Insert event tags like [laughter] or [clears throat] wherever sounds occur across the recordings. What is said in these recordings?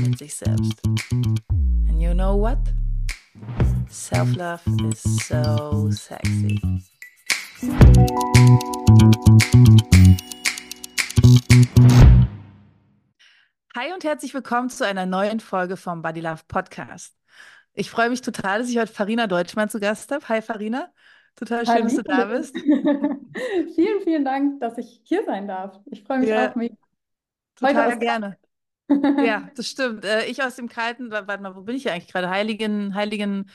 mit sich selbst. And you know what? Self-love is so sexy. Hi und herzlich willkommen zu einer neuen Folge vom Body Love Podcast. Ich freue mich total, dass ich heute Farina Deutschmann zu Gast habe. Hi Farina, total schön, Hi, dass du da bist. [laughs] vielen, vielen Dank, dass ich hier sein darf. Ich freue mich ja, auch mega. Total gerne. Ja, [laughs] das stimmt. Äh, ich aus dem kalten, warte mal, wo bin ich hier eigentlich gerade? Heiligen, Heiligen,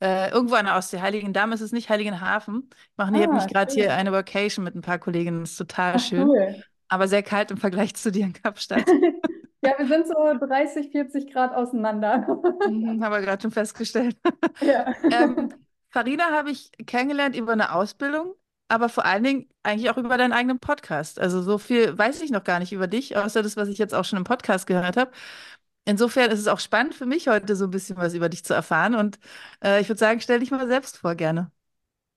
äh, irgendwo an der Ostsee. Heiligen Damm ist es nicht, Heiligenhafen. Ich mache ah, nämlich gerade hier eine Vacation mit ein paar Kollegen. Das ist total Ach, schön. Cool. Aber sehr kalt im Vergleich zu dir in Kapstadt. [laughs] Ja, wir sind so 30, 40 Grad auseinander. Mhm, haben wir gerade schon festgestellt. [laughs] Ja. ähm, Farina habe ich kennengelernt über eine Ausbildung, aber vor allen Dingen eigentlich auch über deinen eigenen Podcast. Also so viel weiß ich noch gar nicht über dich, außer das, was ich jetzt auch schon im Podcast gehört habe. Insofern ist es auch spannend für mich heute so ein bisschen was über dich zu erfahren. Und äh, ich würde sagen, stell dich mal selbst vor, gerne.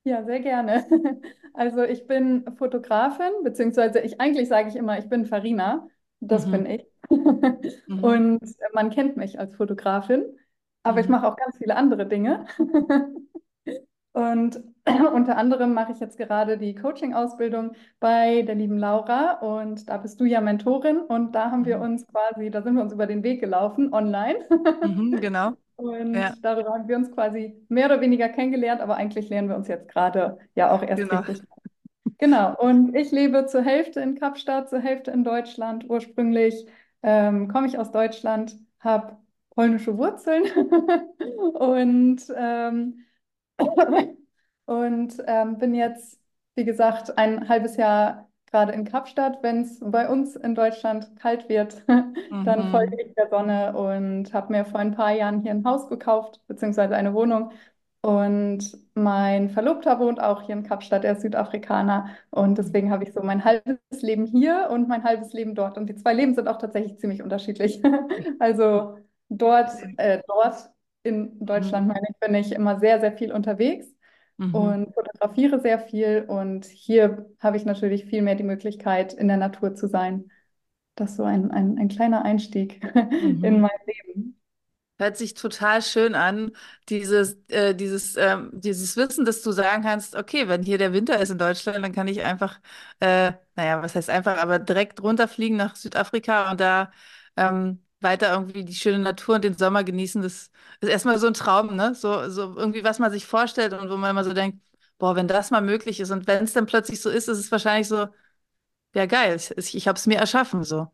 Ja, sehr gerne. [laughs] Also ich bin Fotografin, beziehungsweise ich eigentlich sage ich immer, ich bin Farina. Das mhm. bin ich. [laughs] mhm. Und man kennt mich als Fotografin, aber mhm. ich mache auch ganz viele andere Dinge. [laughs] Und [clears throat] unter anderem mache ich jetzt gerade die Coaching-Ausbildung bei der lieben Laura und da bist du ja Mentorin und da haben wir mhm. uns quasi, da sind wir uns über den Weg gelaufen, online. Mhm, [laughs] genau. Und ja. darüber haben wir uns quasi mehr oder weniger kennengelernt, aber eigentlich lernen wir uns jetzt gerade ja auch erst genau. richtig Genau, und ich lebe zur Hälfte in Kapstadt, zur Hälfte in Deutschland. Ursprünglich ähm, komme ich aus Deutschland, habe polnische Wurzeln [laughs] und, ähm, [laughs] und ähm, bin jetzt, wie gesagt, ein halbes Jahr gerade in Kapstadt. Wenn es bei uns in Deutschland kalt wird, [laughs] dann mhm. folge ich der Sonne und habe mir vor ein paar Jahren hier ein Haus gekauft, beziehungsweise eine Wohnung und mein Verlobter wohnt auch hier in Kapstadt, er ist Südafrikaner. Und deswegen habe ich so mein halbes Leben hier und mein halbes Leben dort. Und die zwei Leben sind auch tatsächlich ziemlich unterschiedlich. [laughs] also dort, äh, dort in Deutschland, mhm. meine ich, bin ich immer sehr, sehr viel unterwegs mhm. und fotografiere sehr viel. Und hier habe ich natürlich viel mehr die Möglichkeit, in der Natur zu sein. Das ist so ein, ein, ein kleiner Einstieg [laughs] mhm. in mein Leben. Hört sich total schön an, dieses, äh, dieses, ähm, dieses Wissen, dass du sagen kannst, okay, wenn hier der Winter ist in Deutschland, dann kann ich einfach, äh, naja, was heißt einfach, aber direkt runterfliegen nach Südafrika und da ähm, weiter irgendwie die schöne Natur und den Sommer genießen. Das ist erstmal so ein Traum, ne? So, so irgendwie, was man sich vorstellt und wo man immer so denkt, boah, wenn das mal möglich ist und wenn es dann plötzlich so ist, ist es wahrscheinlich so, ja geil, ich, ich habe es mir erschaffen, so.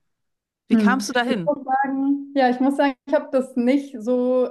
Wie hm. kamst du dahin? Ich muss sagen, ja, ich muss sagen, ich habe das nicht so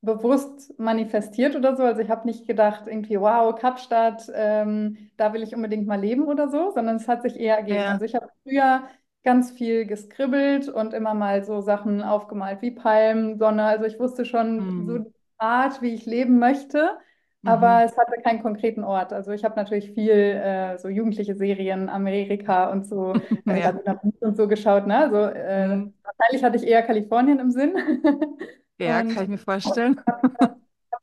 bewusst manifestiert oder so. Also ich habe nicht gedacht, irgendwie, wow, Kapstadt, ähm, da will ich unbedingt mal leben oder so, sondern es hat sich eher ergeben. Ja. Also ich habe früher ganz viel geskribbelt und immer mal so Sachen aufgemalt wie Palmen, Sonne. Also ich wusste schon hm. so die Art, wie ich leben möchte. Aber mhm. es hatte keinen konkreten Ort. Also ich habe natürlich viel äh, so jugendliche Serien, Amerika und so [laughs] äh, ja. und so geschaut. Ne? Also, äh, mhm. Wahrscheinlich hatte ich eher Kalifornien im Sinn. [laughs] ja, und, kann ich mir vorstellen. [laughs]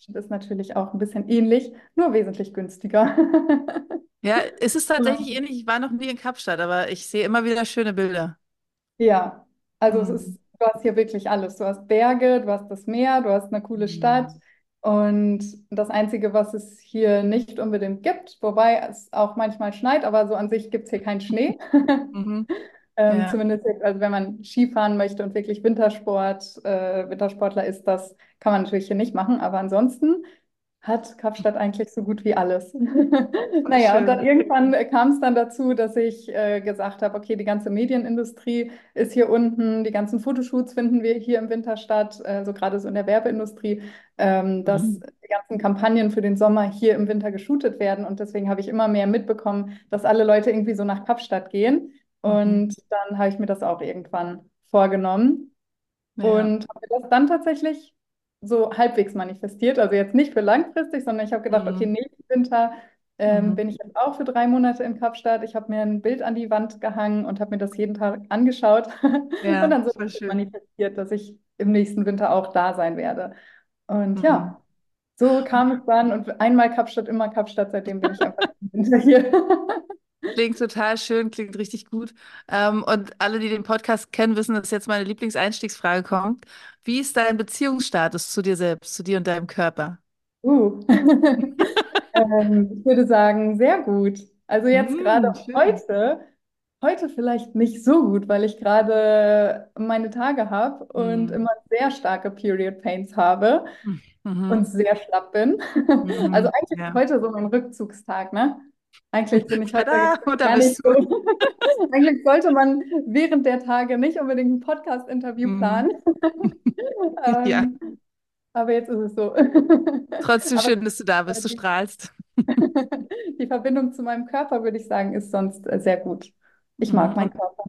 Das ist natürlich auch ein bisschen ähnlich, nur wesentlich günstiger. [laughs] ja, es ist tatsächlich ja. ähnlich. Ich war noch nie in Kapstadt, aber ich sehe immer wieder schöne Bilder. Ja, also mhm. es ist, du hast hier wirklich alles. Du hast Berge, du hast das Meer, du hast eine coole Stadt. Mhm. Und das Einzige, was es hier nicht unbedingt gibt, wobei es auch manchmal schneit, aber so an sich gibt es hier keinen Schnee. Mhm. [laughs] ähm, ja. Zumindest, also wenn man Skifahren möchte und wirklich Wintersport, äh, Wintersportler ist, das kann man natürlich hier nicht machen. Aber ansonsten hat Kapstadt eigentlich so gut wie alles. [laughs] naja, Schön. und dann irgendwann kam es dann dazu, dass ich äh, gesagt habe, okay, die ganze Medienindustrie ist hier unten, die ganzen Fotoshoots finden wir hier im Winter statt, äh, so gerade so in der Werbeindustrie, ähm, dass mhm. die ganzen Kampagnen für den Sommer hier im Winter geshootet werden. Und deswegen habe ich immer mehr mitbekommen, dass alle Leute irgendwie so nach Kapstadt gehen. Mhm. Und dann habe ich mir das auch irgendwann vorgenommen. Ja. Und habe das dann tatsächlich so halbwegs manifestiert. Also jetzt nicht für langfristig, sondern ich habe gedacht, okay, Mhm. nächsten Winter ähm, Mhm. bin ich jetzt auch für drei Monate in Kapstadt. Ich habe mir ein Bild an die Wand gehangen und habe mir das jeden Tag angeschaut [laughs] und Ja, dann so manifestiert, dass ich im nächsten Winter auch da sein werde. Und Mhm. ja, so kam es dann und einmal Kapstadt, immer Kapstadt. Seitdem bin ich einfach [laughs] im Winter hier. [laughs] Klingt total schön, klingt richtig gut. Ähm, und alle, die den Podcast kennen, wissen, dass jetzt meine Lieblingseinstiegsfrage kommt. Wie ist dein Beziehungsstatus zu dir selbst, zu dir und deinem Körper? Uh. [laughs] Ähm, ich würde sagen, sehr gut. Also jetzt gerade Mm, schön. heute, heute vielleicht nicht so gut, weil ich gerade meine Tage habe und Mhm. immer sehr starke Period Pains habe und Mhm. sehr schlapp bin. [laughs] Also Mhm. eigentlich ist Ja. heute so mein Rückzugstag, ne? Eigentlich bin ich heute Tada, gar nicht so. [laughs] Eigentlich sollte man während der Tage nicht unbedingt ein Podcast-Interview Mhm. planen. [laughs] Ja, Ähm, aber jetzt ist es so. trotzdem [laughs] schön, dass du da bist, du die, strahlst. die Verbindung zu meinem Körper, würde ich sagen, ist sonst äh, sehr gut. Ich mag Mhm. meinen Körper.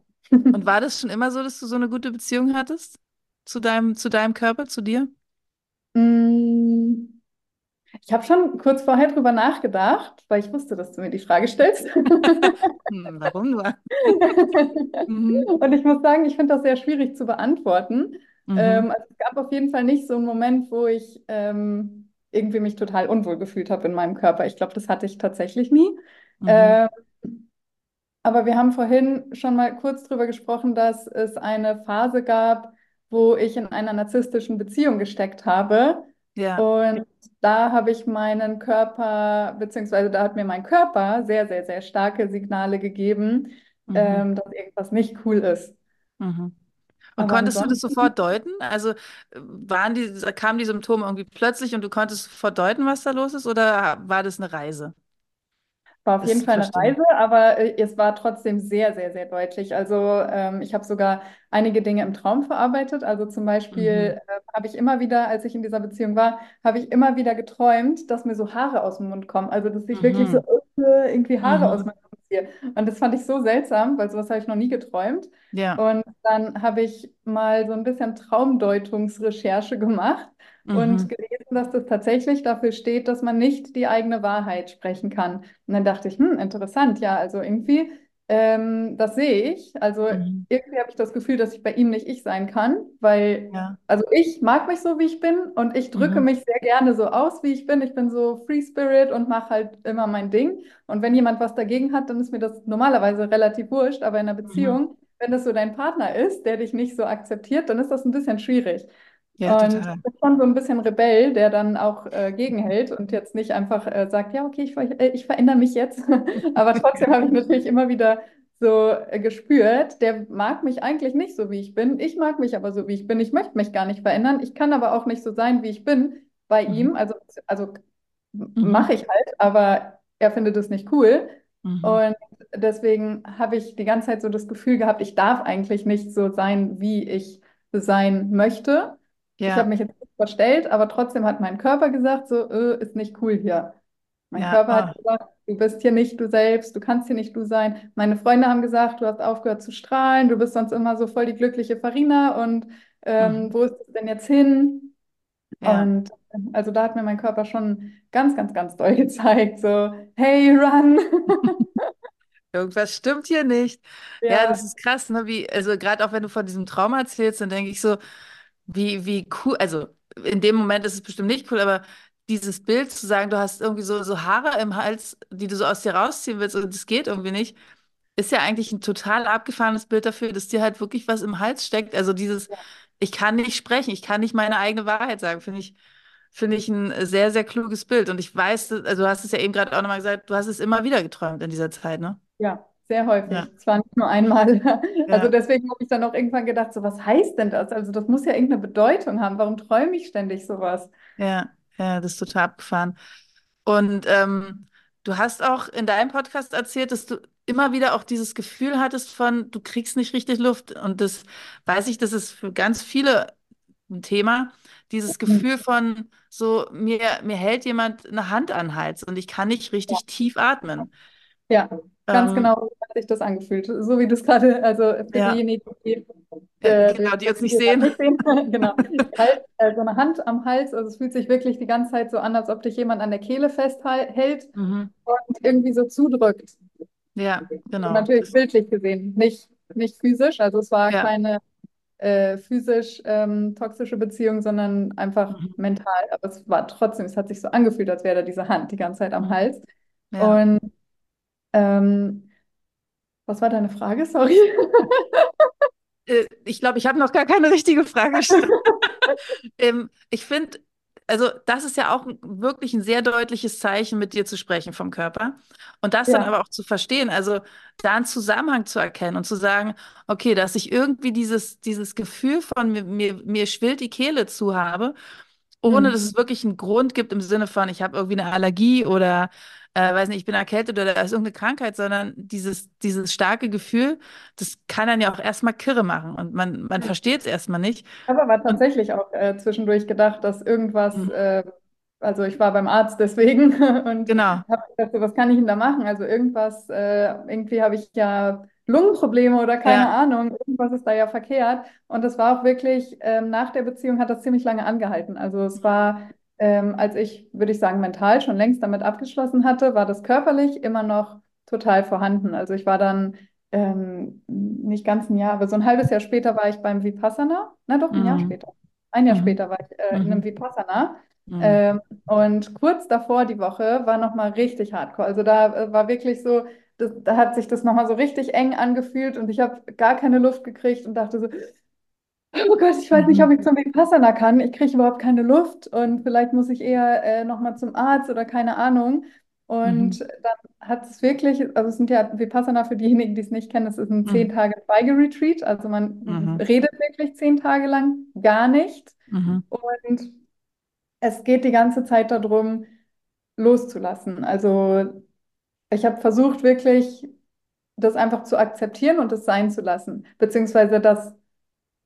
und war das schon immer so, dass du so eine gute Beziehung hattest zu deinem, zu deinem Körper, zu dir? Mm, Ich habe schon kurz vorher drüber nachgedacht, weil ich wusste, dass du mir die Frage stellst. [laughs] Hm, warum nur? [laughs] Mhm. Und ich muss sagen, ich finde das sehr schwierig zu beantworten. Mhm. Ähm, also es gab auf jeden Fall nicht so einen Moment, wo ich ähm, irgendwie mich total unwohl gefühlt habe in meinem Körper. Ich glaube, das hatte ich tatsächlich nie. Mhm. Ähm, aber wir haben vorhin schon mal kurz drüber gesprochen, dass es eine Phase gab, wo ich in einer narzisstischen Beziehung gesteckt habe. Ja. Und da habe ich meinen Körper, beziehungsweise da hat mir mein Körper sehr, sehr, sehr starke Signale gegeben, Mhm. ähm, dass irgendwas nicht cool ist. Mhm. Und Aber konntest du das sofort deuten? Also waren die, kamen die Symptome irgendwie plötzlich und du konntest sofort deuten, was da los ist, oder war das eine Reise, war auf jeden Fall eine? Reise, aber äh, es war trotzdem sehr, sehr, sehr deutlich. Also ähm, ich habe sogar einige Dinge im Traum verarbeitet. Also zum Mhm. Beispiel äh, habe ich immer wieder, als ich in dieser Beziehung war, habe ich immer wieder geträumt, dass mir so Haare aus dem Mund kommen. Also dass ich wirklich so Mhm. äh, irgendwie Haare aus Mhm. meinem Mund ziehe. Und das fand ich so seltsam, weil sowas habe ich noch nie geträumt. Ja. Und dann habe ich mal so ein bisschen Traumdeutungsrecherche gemacht und Mhm. gelesen, dass das tatsächlich dafür steht, dass man nicht die eigene Wahrheit sprechen kann. Und dann dachte ich, hm, interessant, ja, also irgendwie, ähm, das sehe ich. Also Mhm. irgendwie habe ich das Gefühl, dass ich bei ihm nicht ich sein kann, weil, Ja. also ich mag mich so, wie ich bin und ich drücke Mhm. mich sehr gerne so aus, wie ich bin. Ich bin so Free Spirit und mache halt immer mein Ding. Und wenn jemand was dagegen hat, dann ist mir das normalerweise relativ wurscht, aber in einer Mhm. Beziehung, wenn das so dein Partner ist, der dich nicht so akzeptiert, dann ist das ein bisschen schwierig. Ja, Und total. bin schon so ein bisschen Rebell, der dann auch äh, gegenhält und jetzt nicht einfach äh, sagt, ja, okay, ich, äh, ich verändere mich jetzt. [laughs] Aber trotzdem habe ich natürlich immer wieder so äh, gespürt, der mag mich eigentlich nicht so, wie ich bin. Ich mag mich aber so, wie ich bin. Ich möchte mich gar nicht verändern. Ich kann aber auch nicht so sein, wie ich bin bei Mhm. ihm. Also, also Mhm. mache ich halt, aber er findet es nicht cool. Mhm. Und deswegen habe ich die ganze Zeit so das Gefühl gehabt, ich darf eigentlich nicht so sein, wie ich sein möchte. Ich habe Ja, mich jetzt nicht verstellt, aber trotzdem hat mein Körper gesagt, so, äh, ist nicht cool hier. Mein ja, Körper hat oh. gesagt, du bist hier nicht du selbst, du kannst hier nicht du sein. Meine Freunde haben gesagt, du hast aufgehört zu strahlen, du bist sonst immer so voll die glückliche Farina und ähm, Mhm. wo ist es denn jetzt hin? Ja. Und also da hat mir mein Körper schon ganz, ganz, ganz doll [laughs] gezeigt, so, hey, run! [laughs] Irgendwas stimmt hier nicht. Ja, das Ja, ist krass, ne? Wie, also gerade auch wenn du von diesem Trauma erzählst, dann denke ich so, wie, wie cool, also in dem Moment ist es bestimmt nicht cool, aber dieses Bild zu sagen, du hast irgendwie so, so Haare im Hals, die du so aus dir rausziehen willst und das geht irgendwie nicht, ist ja eigentlich ein total abgefahrenes Bild dafür, dass dir halt wirklich was im Hals steckt. Also dieses, ich kann nicht sprechen, ich kann nicht meine eigene Wahrheit sagen, finde ich, finde ich ein sehr, sehr kluges Bild. Und ich weiß, also du hast es ja eben gerade auch nochmal gesagt, du hast es immer wieder geträumt in dieser Zeit, ne? ja, sehr Ja, häufig. Zwar nicht nur einmal. Also ja, deswegen habe ich dann auch irgendwann gedacht, so, was heißt denn das? Also das muss ja irgendeine Bedeutung haben. Warum träume ich ständig sowas? ja, ja, das ist total abgefahren. Und ähm, du hast auch in deinem Podcast erzählt, dass du immer wieder auch dieses Gefühl hattest von, du kriegst nicht richtig Luft. Und das weiß ich, das ist für ganz viele ein Thema. Dieses Gefühl von so, mir, mir hält jemand eine Hand an den Hals und ich kann nicht richtig tief atmen. Ja. Ganz Ähm, genau so hat sich das angefühlt. So wie das gerade, also für ja, diejenigen, die ja, äh, genau, die uns nicht sehen. sehen, [laughs] genau. [laughs] Halt, äh, so eine Hand am Hals, also es fühlt sich wirklich die ganze Zeit so an, als ob dich jemand an der Kehle festhält Mhm. und irgendwie so zudrückt. Ja, Und genau. natürlich Das, bildlich gesehen, nicht, nicht physisch. Also es war ja. keine äh, physisch ähm, toxische Beziehung, sondern einfach Mhm. mental. Aber es war trotzdem, es hat sich so angefühlt, als wäre da diese Hand die ganze Zeit am. Hals. Ja. Und ähm, was war deine Frage? Sorry. Äh, Ich glaube, ich habe noch gar keine richtige Frage gestellt. [laughs] Ähm, ich finde, also das ist ja auch wirklich ein sehr deutliches Zeichen, mit dir zu sprechen vom Körper. Und das dann Ja. aber auch zu verstehen, also da einen Zusammenhang zu erkennen und zu sagen, okay, dass ich irgendwie dieses, dieses Gefühl von mir, mir, mir schwillt die Kehle zu habe, ohne dass Hm. es wirklich einen Grund gibt im Sinne von, ich habe irgendwie eine Allergie oder äh, weiß nicht, ich bin erkältet oder da ist irgendeine Krankheit, sondern dieses, dieses starke Gefühl, das kann dann ja auch erstmal kirre machen und man, man versteht es erstmal nicht. Aber war Und tatsächlich auch äh, zwischendurch gedacht, dass irgendwas, Mhm. äh, also ich war beim Arzt deswegen [laughs] und genau, habe gedacht, so, was kann ich denn da machen? Also irgendwas, äh, irgendwie habe ich ja Lungenprobleme oder keine ja. Ahnung, irgendwas ist da ja verkehrt. Und das war auch wirklich, ähm, nach der Beziehung hat das ziemlich lange angehalten. Also es war, ähm, als ich, würde ich sagen, mental schon längst damit abgeschlossen hatte, war das körperlich immer noch total vorhanden. Also ich war dann ähm, nicht ganz ein Jahr, aber so ein halbes Jahr später war ich beim Vipassana. Na doch, ein Jahr Mhm. später. Ein Jahr Mhm. später war ich äh, in einem Mhm. Vipassana. Mhm. Ähm, und kurz davor die Woche war nochmal richtig hardcore. Also da äh, war wirklich so, das, da hat sich das nochmal so richtig eng angefühlt und ich habe gar keine Luft gekriegt und dachte so, oh Gott, ich weiß nicht, ob Mhm. ich zum Vipassana kann. Ich kriege überhaupt keine Luft und vielleicht muss ich eher äh, nochmal zum Arzt oder keine Ahnung. Und Mhm. dann hat es wirklich, also es sind ja Vipassana für diejenigen, die es nicht kennen, es ist ein zehn Mhm. Tage Schweigeretreat. Also man Mhm. redet wirklich zehn Tage lang gar nicht. Mhm. Und es geht die ganze Zeit darum, loszulassen. Also ich habe versucht, wirklich das einfach zu akzeptieren und es sein zu lassen. Beziehungsweise das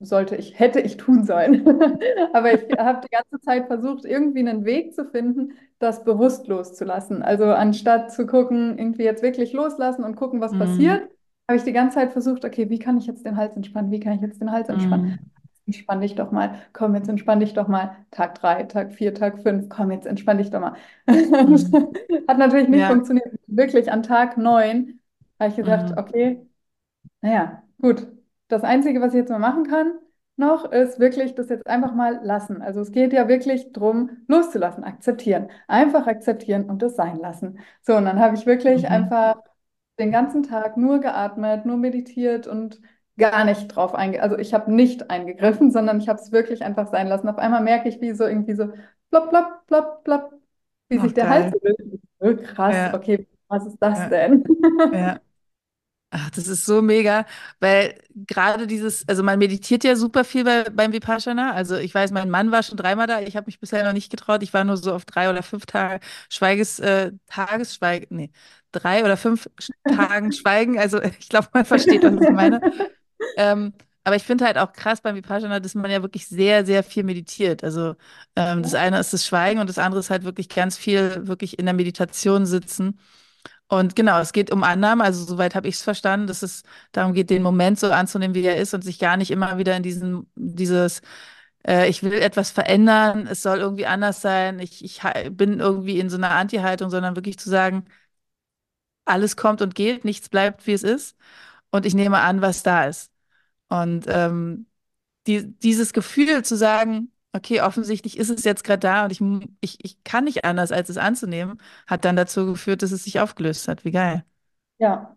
sollte ich, hätte ich tun sollen. [laughs] Aber ich habe die ganze Zeit versucht, irgendwie einen Weg zu finden, das bewusst loszulassen. Also anstatt zu gucken, irgendwie jetzt wirklich loslassen und gucken, was Mhm. passiert, habe ich die ganze Zeit versucht, okay, wie kann ich jetzt den Hals entspannen? Wie kann ich jetzt den Hals entspannen? Mhm. Entspann dich doch mal. Komm, jetzt entspann dich doch mal. Tag drei, Tag vier, Tag fünf. Komm, jetzt entspann dich doch mal. Mhm. [laughs] Hat natürlich nicht Ja. funktioniert. Wirklich an Tag neun habe ich gesagt, Mhm. okay, naja, gut. Das Einzige, was ich jetzt mal machen kann, noch, ist wirklich das jetzt einfach mal lassen. Also es geht ja wirklich darum, loszulassen, akzeptieren. Einfach akzeptieren und das sein lassen. So, und dann habe ich wirklich Mhm. einfach den ganzen Tag nur geatmet, nur meditiert und gar nicht drauf einge... Also ich habe nicht eingegriffen, sondern ich habe es wirklich einfach sein lassen. Auf einmal merke ich, wie so irgendwie so plopp, plopp, plopp, plopp, wie Oh, sich der Hals geil. bewegt. So krass, Ja. okay, was ist das Ja. denn? Ja. Ach, das ist so mega, weil gerade dieses, also man meditiert ja super viel bei, beim Vipassana. Also ich weiß, mein Mann war schon dreimal da. Ich habe mich bisher noch nicht getraut. Ich war nur so auf drei oder fünf Tage Schweiges, äh, Tagesschweigen, nee, drei oder fünf Tagen Schweigen. Also [laughs] ich glaube, man versteht, was ich meine. Ähm, aber ich finde halt auch krass beim Vipassana, dass man ja wirklich sehr, sehr viel meditiert. Also ähm, das eine ist das Schweigen und das andere ist halt wirklich ganz viel wirklich in der Meditation sitzen. Und genau, es geht um Annahme, also soweit habe ich es verstanden, dass es darum geht, den Moment so anzunehmen, wie er ist und sich gar nicht immer wieder in diesen, dieses, äh, ich will etwas verändern, es soll irgendwie anders sein, ich, ich bin irgendwie in so einer Anti-Haltung, sondern wirklich zu sagen, alles kommt und geht, nichts bleibt, wie es ist und ich nehme an, was da ist. Und ähm, die, dieses Gefühl zu sagen, okay, offensichtlich ist es jetzt gerade da und ich, ich, ich kann nicht anders, als es anzunehmen, hat dann dazu geführt, dass es sich aufgelöst hat. Wie geil. Ja,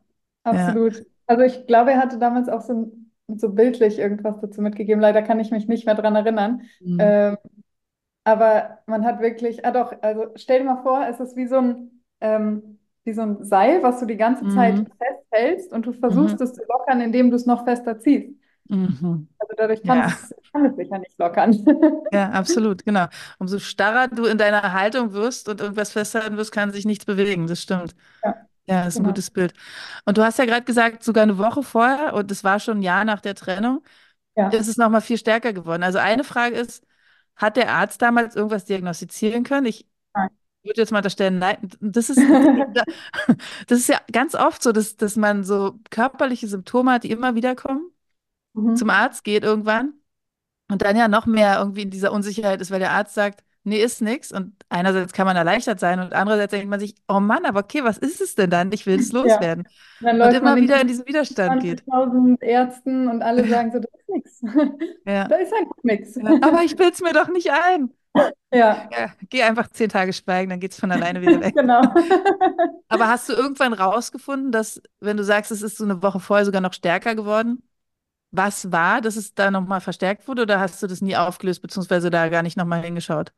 Ja. absolut. Also ich glaube, er hatte damals auch so, so bildlich irgendwas dazu mitgegeben. Leider kann ich mich nicht mehr dran erinnern. Mhm. Ähm, aber man hat wirklich, ah doch, also stell dir mal vor, es ist wie so ein, ähm, wie so ein Seil, was du die ganze Zeit Mhm. festhältst und du Mhm. versuchst es zu lockern, indem du es noch fester ziehst. Mhm. Also dadurch Ja, kann es sich ja nicht lockern. [laughs] ja, absolut, genau. Umso starrer du in deiner Haltung wirst und irgendwas festhalten wirst, kann sich nichts bewegen. Das stimmt. Ja, Ja, das ist ein genau. gutes Bild. Und du hast ja gerade gesagt, sogar eine Woche vorher, und das war schon ein Jahr nach der Trennung, Ja. ist es nochmal viel stärker geworden. Also eine Frage ist, hat der Arzt damals irgendwas diagnostizieren können? Ich, Nein. Würde jetzt mal unterstellen, nein, das ist, [laughs] das ist ja ganz oft so, dass, dass man so körperliche Symptome hat, die immer wieder kommen, zum Mhm. Arzt geht irgendwann und dann ja noch mehr irgendwie in dieser Unsicherheit ist, weil der Arzt sagt, nee, ist nix. Und einerseits kann man erleichtert sein und andererseits denkt man sich, oh Mann, aber okay, was ist es denn dann? Ich will es [laughs] Ja. loswerden. Dann Und immer wieder in diesen Widerstand geht. 20.000 Ärzten und alle [laughs] sagen so, da ist nichts. Ja, [laughs] Da ist einfach nichts. ja. Aber ich bilde es mir doch nicht ein. Ja, Ja, geh einfach zehn Tage schweigen, dann geht es von alleine wieder weg. genau. Aber hast du irgendwann rausgefunden, dass, wenn du sagst, es ist so eine Woche vorher sogar noch stärker geworden, was war, dass es da nochmal verstärkt wurde oder hast du das nie aufgelöst, beziehungsweise da gar nicht nochmal hingeschaut?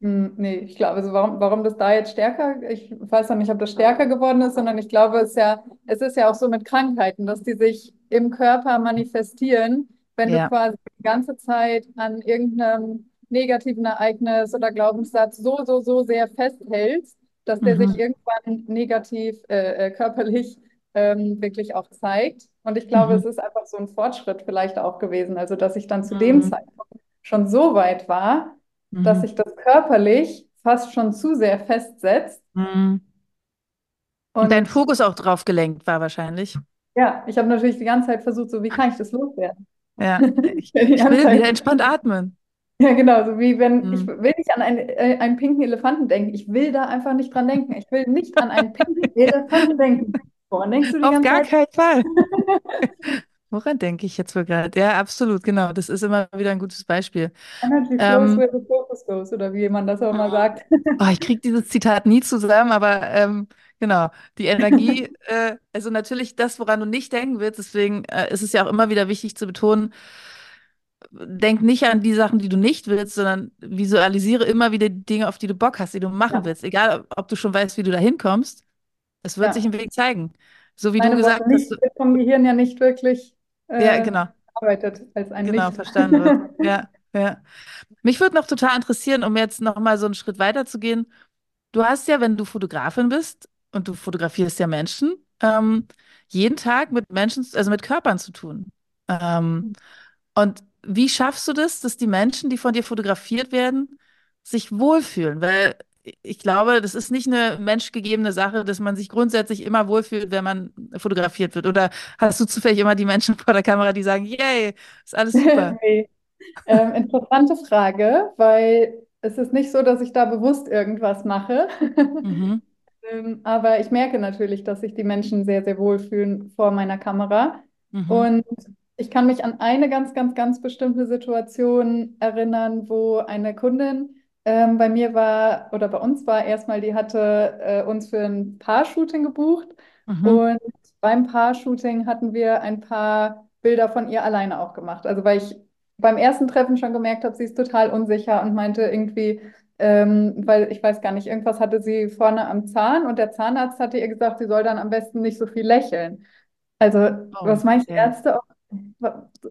Hm, Nee, ich glaube, also warum, warum das da jetzt stärker, ich weiß noch nicht, ob das stärker geworden ist, sondern ich glaube, es ist ja, es ist ja auch so mit Krankheiten, dass die sich im Körper manifestieren, wenn du Ja. quasi die ganze Zeit an irgendeinem negativen Ereignis oder Glaubenssatz so, so, so sehr festhältst, dass der sich Mhm. irgendwann negativ, äh, äh, körperlich ähm, wirklich auch zeigt. Und ich glaube, Mhm. es ist einfach so ein Fortschritt vielleicht auch gewesen, also dass ich dann zu dem Mhm. Zeitpunkt schon so weit war, dass Mhm. sich das körperlich fast schon zu sehr festsetzt. Mhm. Und dein Und Fokus auch drauf gelenkt war wahrscheinlich. ja, ich habe natürlich die ganze Zeit versucht, so wie kann ich das loswerden? Ja, [laughs] ich, ich will Zeit. wieder entspannt atmen. Ja, genau, so wie wenn ich Mhm. will nicht an einen, äh, einen pinken Elefanten denken. Ich will da einfach nicht dran denken. Ich will nicht an einen pinken [laughs] Elefanten denken. Woran denkst du die Auf gar Zeit? keinen Fall. [laughs] Woran denke ich jetzt wohl gerade? Ja, absolut, genau. Das ist immer wieder ein gutes Beispiel. Energy flows Ähm, where the focus goes, oder wie jemand das auch immer sagt. oh, ich kriege dieses Zitat nie zusammen, aber ähm, genau, die Energie, [laughs] äh, also natürlich das, woran du nicht denken willst, deswegen äh, ist es ja auch immer wieder wichtig zu betonen, denk nicht an die Sachen, die du nicht willst, sondern visualisiere immer wieder die Dinge, auf die du Bock hast, die du machen Ja, willst. Egal, ob du schon weißt, wie du da hinkommst, es wird sich ja. ein Weg zeigen. So wie du Meine gesagt Worte hast, wird vom Gehirn ja nicht wirklich ja, äh, genau, arbeitet als ein genau, Nicht. verstanden wird. [laughs] Ja, ja. Mich würde noch total interessieren, um jetzt noch mal so einen Schritt weiter zu gehen. Du hast ja, wenn du Fotografin bist und du fotografierst ja Menschen, ähm, jeden Tag mit Menschen, also mit Körpern zu tun. Ähm, und wie schaffst du das, dass die Menschen, die von dir fotografiert werden, sich wohlfühlen? Weil ich glaube, das ist nicht eine menschgegebene Sache, dass man sich grundsätzlich immer wohlfühlt, wenn man fotografiert wird. Oder hast du zufällig immer die Menschen [laughs] vor der Kamera, die sagen, yay, ist alles super? [laughs] Nee. Ähm, interessante Frage, weil es ist nicht so, dass ich da bewusst irgendwas mache. [laughs] Mhm, Ähm, aber ich merke natürlich, dass sich die Menschen sehr, sehr wohlfühlen vor meiner Kamera. mhm, Und ich kann mich an eine ganz, ganz, ganz bestimmte Situation erinnern, wo eine Kundin ähm, bei mir war oder bei uns war erstmal, die hatte äh, uns für ein Paar-Shooting gebucht. mhm, Und beim Paar-Shooting hatten wir ein paar Bilder von ihr alleine auch gemacht. Also weil ich beim ersten Treffen schon gemerkt habe, sie ist total unsicher und meinte irgendwie, ähm, weil ich weiß gar nicht, irgendwas hatte sie vorne am Zahn und der Zahnarzt hatte ihr gesagt, sie soll dann am besten nicht so viel lächeln. Also, Oh, was manche ja. Ärzte auch,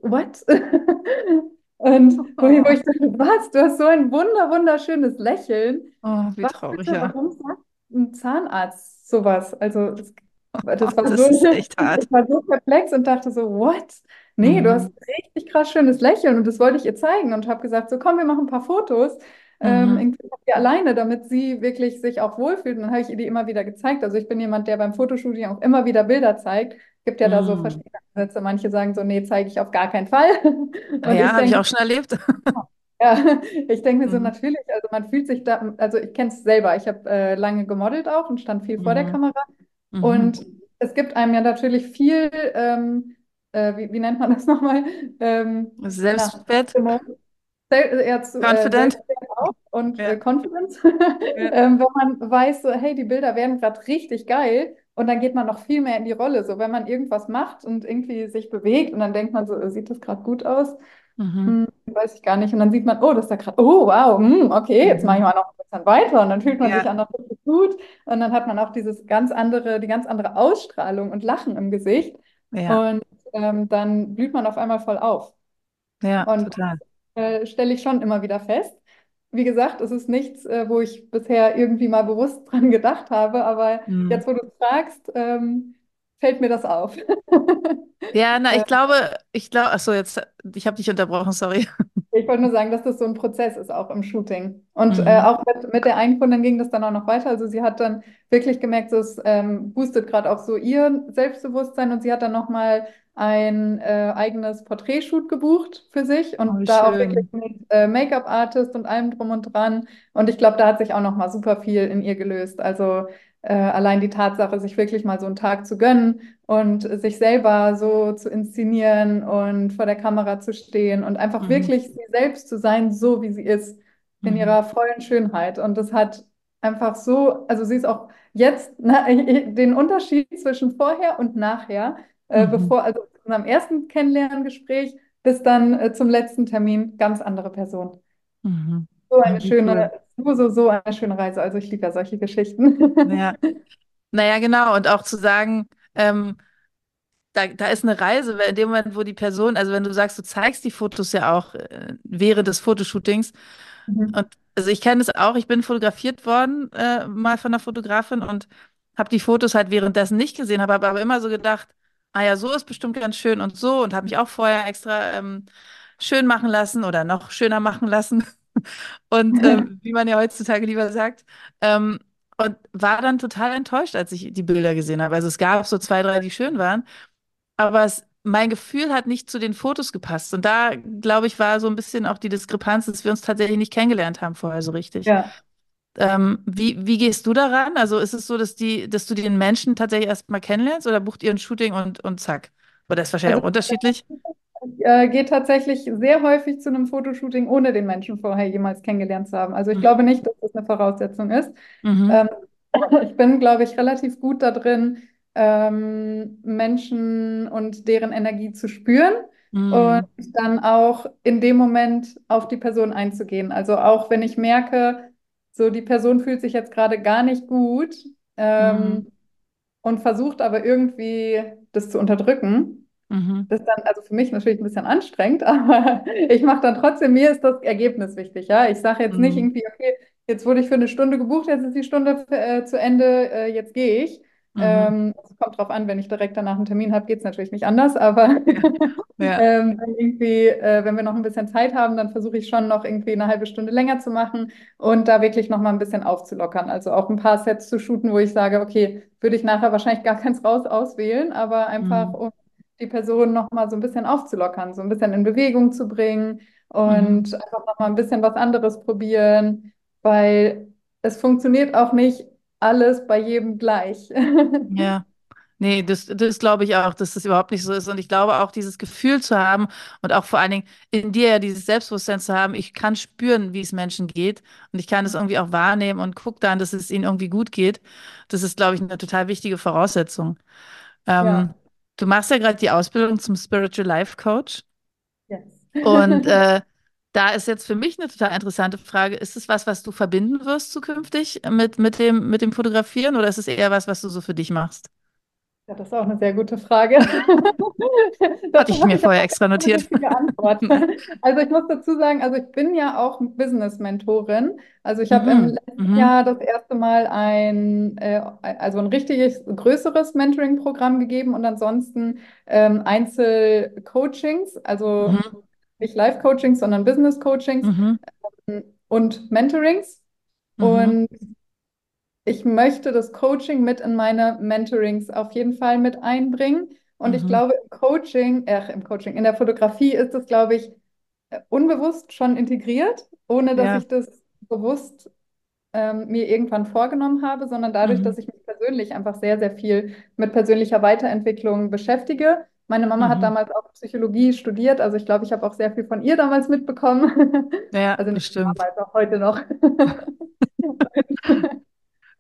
what? [laughs] Und [laughs] wo ich, dachte, [laughs] was? Du hast so ein wunder, wunderschönes Lächeln. Oh, wie Was traurig, bitte, ja. warum sagt ein Zahnarzt sowas? Also, das, [laughs] das war Das so, echt hart. ich war so perplex und dachte so, what? Nee, du hast Mhm, ein richtig krass schönes Lächeln und das wollte ich ihr zeigen und habe gesagt, so komm, wir machen ein paar Fotos. Ähm, mhm, irgendwie mit ihr alleine, damit sie wirklich sich auch wohlfühlt. Und dann habe ich ihr die immer wieder gezeigt. Also ich bin jemand, der beim Fotoshooting auch immer wieder Bilder zeigt. Gibt ja da so mhm. verschiedene Ansätze. Manche sagen so, nee, zeige ich auf gar keinen Fall. [laughs] Und Ah ich Ja, habe ich auch schon erlebt. [laughs] ja, ich denke mir so Mhm, natürlich, also man fühlt sich da, also ich kenne es selber. Ich habe äh, lange gemodelt auch und stand viel vor der mhm, Kamera. mhm. Und es gibt einem ja natürlich viel, ähm, äh, wie, wie nennt man das nochmal? Ähm, Selbstwert, Stimmung. Sel eher zu, äh, confident. Auch und äh, Ja, Confidence. ja. [laughs] Ähm, wenn man weiß, so, hey, die Bilder werden gerade richtig geil und dann geht man noch viel mehr in die Rolle. So, wenn man irgendwas macht und irgendwie sich bewegt und dann denkt man so, sieht das gerade gut aus? Mhm, Hm, weiß ich gar nicht. Und dann sieht man, oh, das ist da gerade, oh, wow, hm, okay, jetzt mache ich mhm. mal noch ein bisschen weiter und dann fühlt man sich Ja, auch noch richtig gut und dann hat man auch dieses ganz andere, die ganz andere Ausstrahlung und Lachen im Gesicht ja, und ähm, dann blüht man auf einmal voll auf. ja, Und total. äh, stelle ich schon immer wieder fest. Wie gesagt, es ist nichts, äh, wo ich bisher irgendwie mal bewusst [laughs] dran gedacht habe, aber Mhm. jetzt, wo du es fragst, ähm, fällt mir das auf. [laughs] Ja, na, ich glaube, ich glaube, ach so, jetzt, ich habe dich unterbrochen, sorry. Ich wollte nur sagen, dass das so ein Prozess ist, auch im Shooting. Und äh, Mhm. auch mit, mit der einen Kundin ging das dann auch noch weiter. Also sie hat dann wirklich gemerkt, so es ähm, boostet gerade auch so ihr Selbstbewusstsein und sie hat dann nochmal ein äh, eigenes Porträtshoot gebucht für sich Oh, und wie da auch wirklich schön. mit äh, Make-up-Artist und allem drum und dran. Und ich glaube, da hat sich auch nochmal super viel in ihr gelöst. Also äh, allein die Tatsache, sich wirklich mal so einen Tag zu gönnen und sich selber so zu inszenieren und vor der Kamera zu stehen und einfach Mhm. wirklich sie selbst zu sein, so wie sie ist, in Mhm. ihrer vollen Schönheit. Und das hat einfach so, also sie ist auch jetzt [laughs] na, den Unterschied zwischen vorher und nachher, äh, Mhm. bevor, also unserem ersten Kennenlerngespräch bis dann äh, zum letzten Termin, ganz andere Person. Mhm. So eine schöne, so, so, so eine schöne Reise. Also ich liebe ja solche Geschichten. Ja. [laughs] Naja, genau. Und auch zu sagen, ähm, da, da ist eine Reise, weil in dem Moment, wo die Person, also wenn du sagst, du zeigst die Fotos ja auch äh, während des Fotoshootings. Mhm. Und also ich kenne das auch, ich bin fotografiert worden, äh, mal von einer Fotografin und habe die Fotos halt währenddessen nicht gesehen, habe aber immer so gedacht, ah ja, so ist bestimmt ganz schön und so und habe mich auch vorher extra ähm, schön machen lassen oder noch schöner machen lassen. [laughs] Und [laughs] ähm, wie man ja heutzutage lieber sagt. Ähm, und war dann total enttäuscht, als ich die Bilder gesehen habe. Also es gab so zwei, drei, die schön waren, aber es, mein Gefühl hat nicht zu den Fotos gepasst. Und da, glaube ich, war so ein bisschen auch die Diskrepanz, dass wir uns tatsächlich nicht kennengelernt haben vorher so richtig. Ja. Ähm, wie, wie gehst du daran? Also ist es so, dass die, dass du den Menschen tatsächlich erst mal kennenlernst oder bucht ihr ein Shooting und, und zack? Oder ist wahrscheinlich Also auch unterschiedlich? Ich äh, gehe tatsächlich sehr häufig zu einem Fotoshooting, ohne den Menschen vorher jemals kennengelernt zu haben. Also ich Mhm. glaube nicht, dass das eine Voraussetzung ist. Mhm. Ähm, ich bin, glaube ich, relativ gut da drin, ähm, Menschen und deren Energie zu spüren und Mhm. dann auch in dem Moment auf die Person einzugehen. Also auch wenn ich merke, so die Person fühlt sich jetzt gerade gar nicht gut, Mhm. ähm, und versucht aber irgendwie das zu unterdrücken. Mhm. Das ist dann also für mich natürlich ein bisschen anstrengend, [laughs] aber ich mache dann trotzdem, mir ist das Ergebnis wichtig, ja. Ich sage jetzt nicht Mhm. irgendwie, okay, jetzt wurde ich für eine Stunde gebucht, jetzt ist die Stunde äh, zu Ende, äh, jetzt gehe ich. Mhm. Ähm, es kommt drauf an, wenn ich direkt danach einen Termin habe, geht es natürlich nicht anders, aber Ja. [laughs] Ähm, irgendwie, äh, wenn wir noch ein bisschen Zeit haben, dann versuche ich schon noch irgendwie eine halbe Stunde länger zu machen und da wirklich noch mal ein bisschen aufzulockern. Also auch ein paar Sets zu shooten, wo ich sage, okay, würde ich nachher wahrscheinlich gar keins raus auswählen, aber einfach Mhm. um die Person noch mal so ein bisschen aufzulockern, so ein bisschen in Bewegung zu bringen Mhm. und einfach noch mal ein bisschen was anderes probieren, weil es funktioniert auch nicht alles bei jedem gleich. [laughs] Ja. Nee, das, das glaube ich auch, dass das überhaupt nicht so ist. Und ich glaube auch, dieses Gefühl zu haben und auch vor allen Dingen in dir ja dieses Selbstbewusstsein zu haben, ich kann spüren, wie es Menschen geht und ich kann es irgendwie auch wahrnehmen und gucke dann, dass es ihnen irgendwie gut geht. Das ist, glaube ich, eine total wichtige Voraussetzung. Ähm, Ja, du machst ja gerade die Ausbildung zum Spiritual Life Coach yes. und [laughs] äh, da ist jetzt für mich eine total interessante Frage, ist es was, was du verbinden wirst zukünftig mit, mit dem, mit dem Fotografieren oder ist es eher was, was du so für dich machst? Ja, das ist auch eine sehr gute Frage. [laughs] Hatte Dazu ich mir ich vorher extra notiert. [laughs] Also ich muss dazu sagen, also ich bin ja auch Business-Mentorin. Also ich habe im Mhm. letzten Mhm. Jahr das erste Mal ein, äh, also ein richtiges, größeres Mentoring-Programm gegeben und ansonsten ähm, Einzelcoachings, also Mhm. nicht Life-Coachings, sondern Business-Coachings Mhm. ähm, und Mentorings. Mhm. Und ich möchte das Coaching mit in meine Mentorings auf jeden Fall mit einbringen. Und ich Mhm. glaube, im Coaching, äh, im Coaching, in der Fotografie ist es, glaube ich, äh, unbewusst schon integriert, ohne dass Ja. ich das bewusst ähm, mir irgendwann vorgenommen habe, sondern dadurch, Mhm. dass ich mich persönlich einfach sehr, sehr viel mit persönlicher Weiterentwicklung beschäftige. Meine Mama hat Mhm. damals auch Psychologie studiert, also ich glaube, ich habe auch sehr viel von ihr damals mitbekommen. Ja, [laughs] Also nicht bestimmt. damals, auch heute noch. [laughs] [laughs]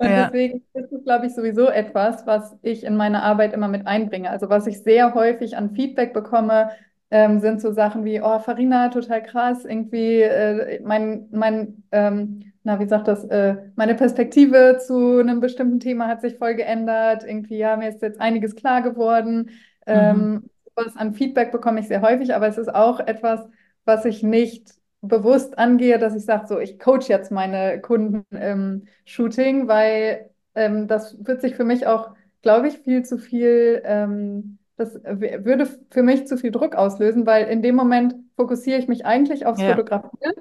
Und Ja. deswegen ist es, glaube ich, sowieso etwas, was ich in meine Arbeit immer mit einbringe. Also was ich sehr häufig an Feedback bekomme, ähm, sind so Sachen wie, oh, Farina, total krass, irgendwie äh, mein, mein ähm, na, wie sagt das, äh, meine Perspektive zu einem bestimmten Thema hat sich voll geändert. Irgendwie, ja, mir ist jetzt einiges klar geworden. Mhm. Ähm, was an Feedback bekomme ich sehr häufig, aber es ist auch etwas, was ich nicht bewusst angehe, dass ich sage, so, ich coach jetzt meine Kunden im Shooting, weil ähm, das wird sich für mich auch, glaube ich, viel zu viel, ähm, das würde für mich zu viel Druck auslösen, weil in dem Moment fokussiere ich mich eigentlich aufs Ja, Fotografieren.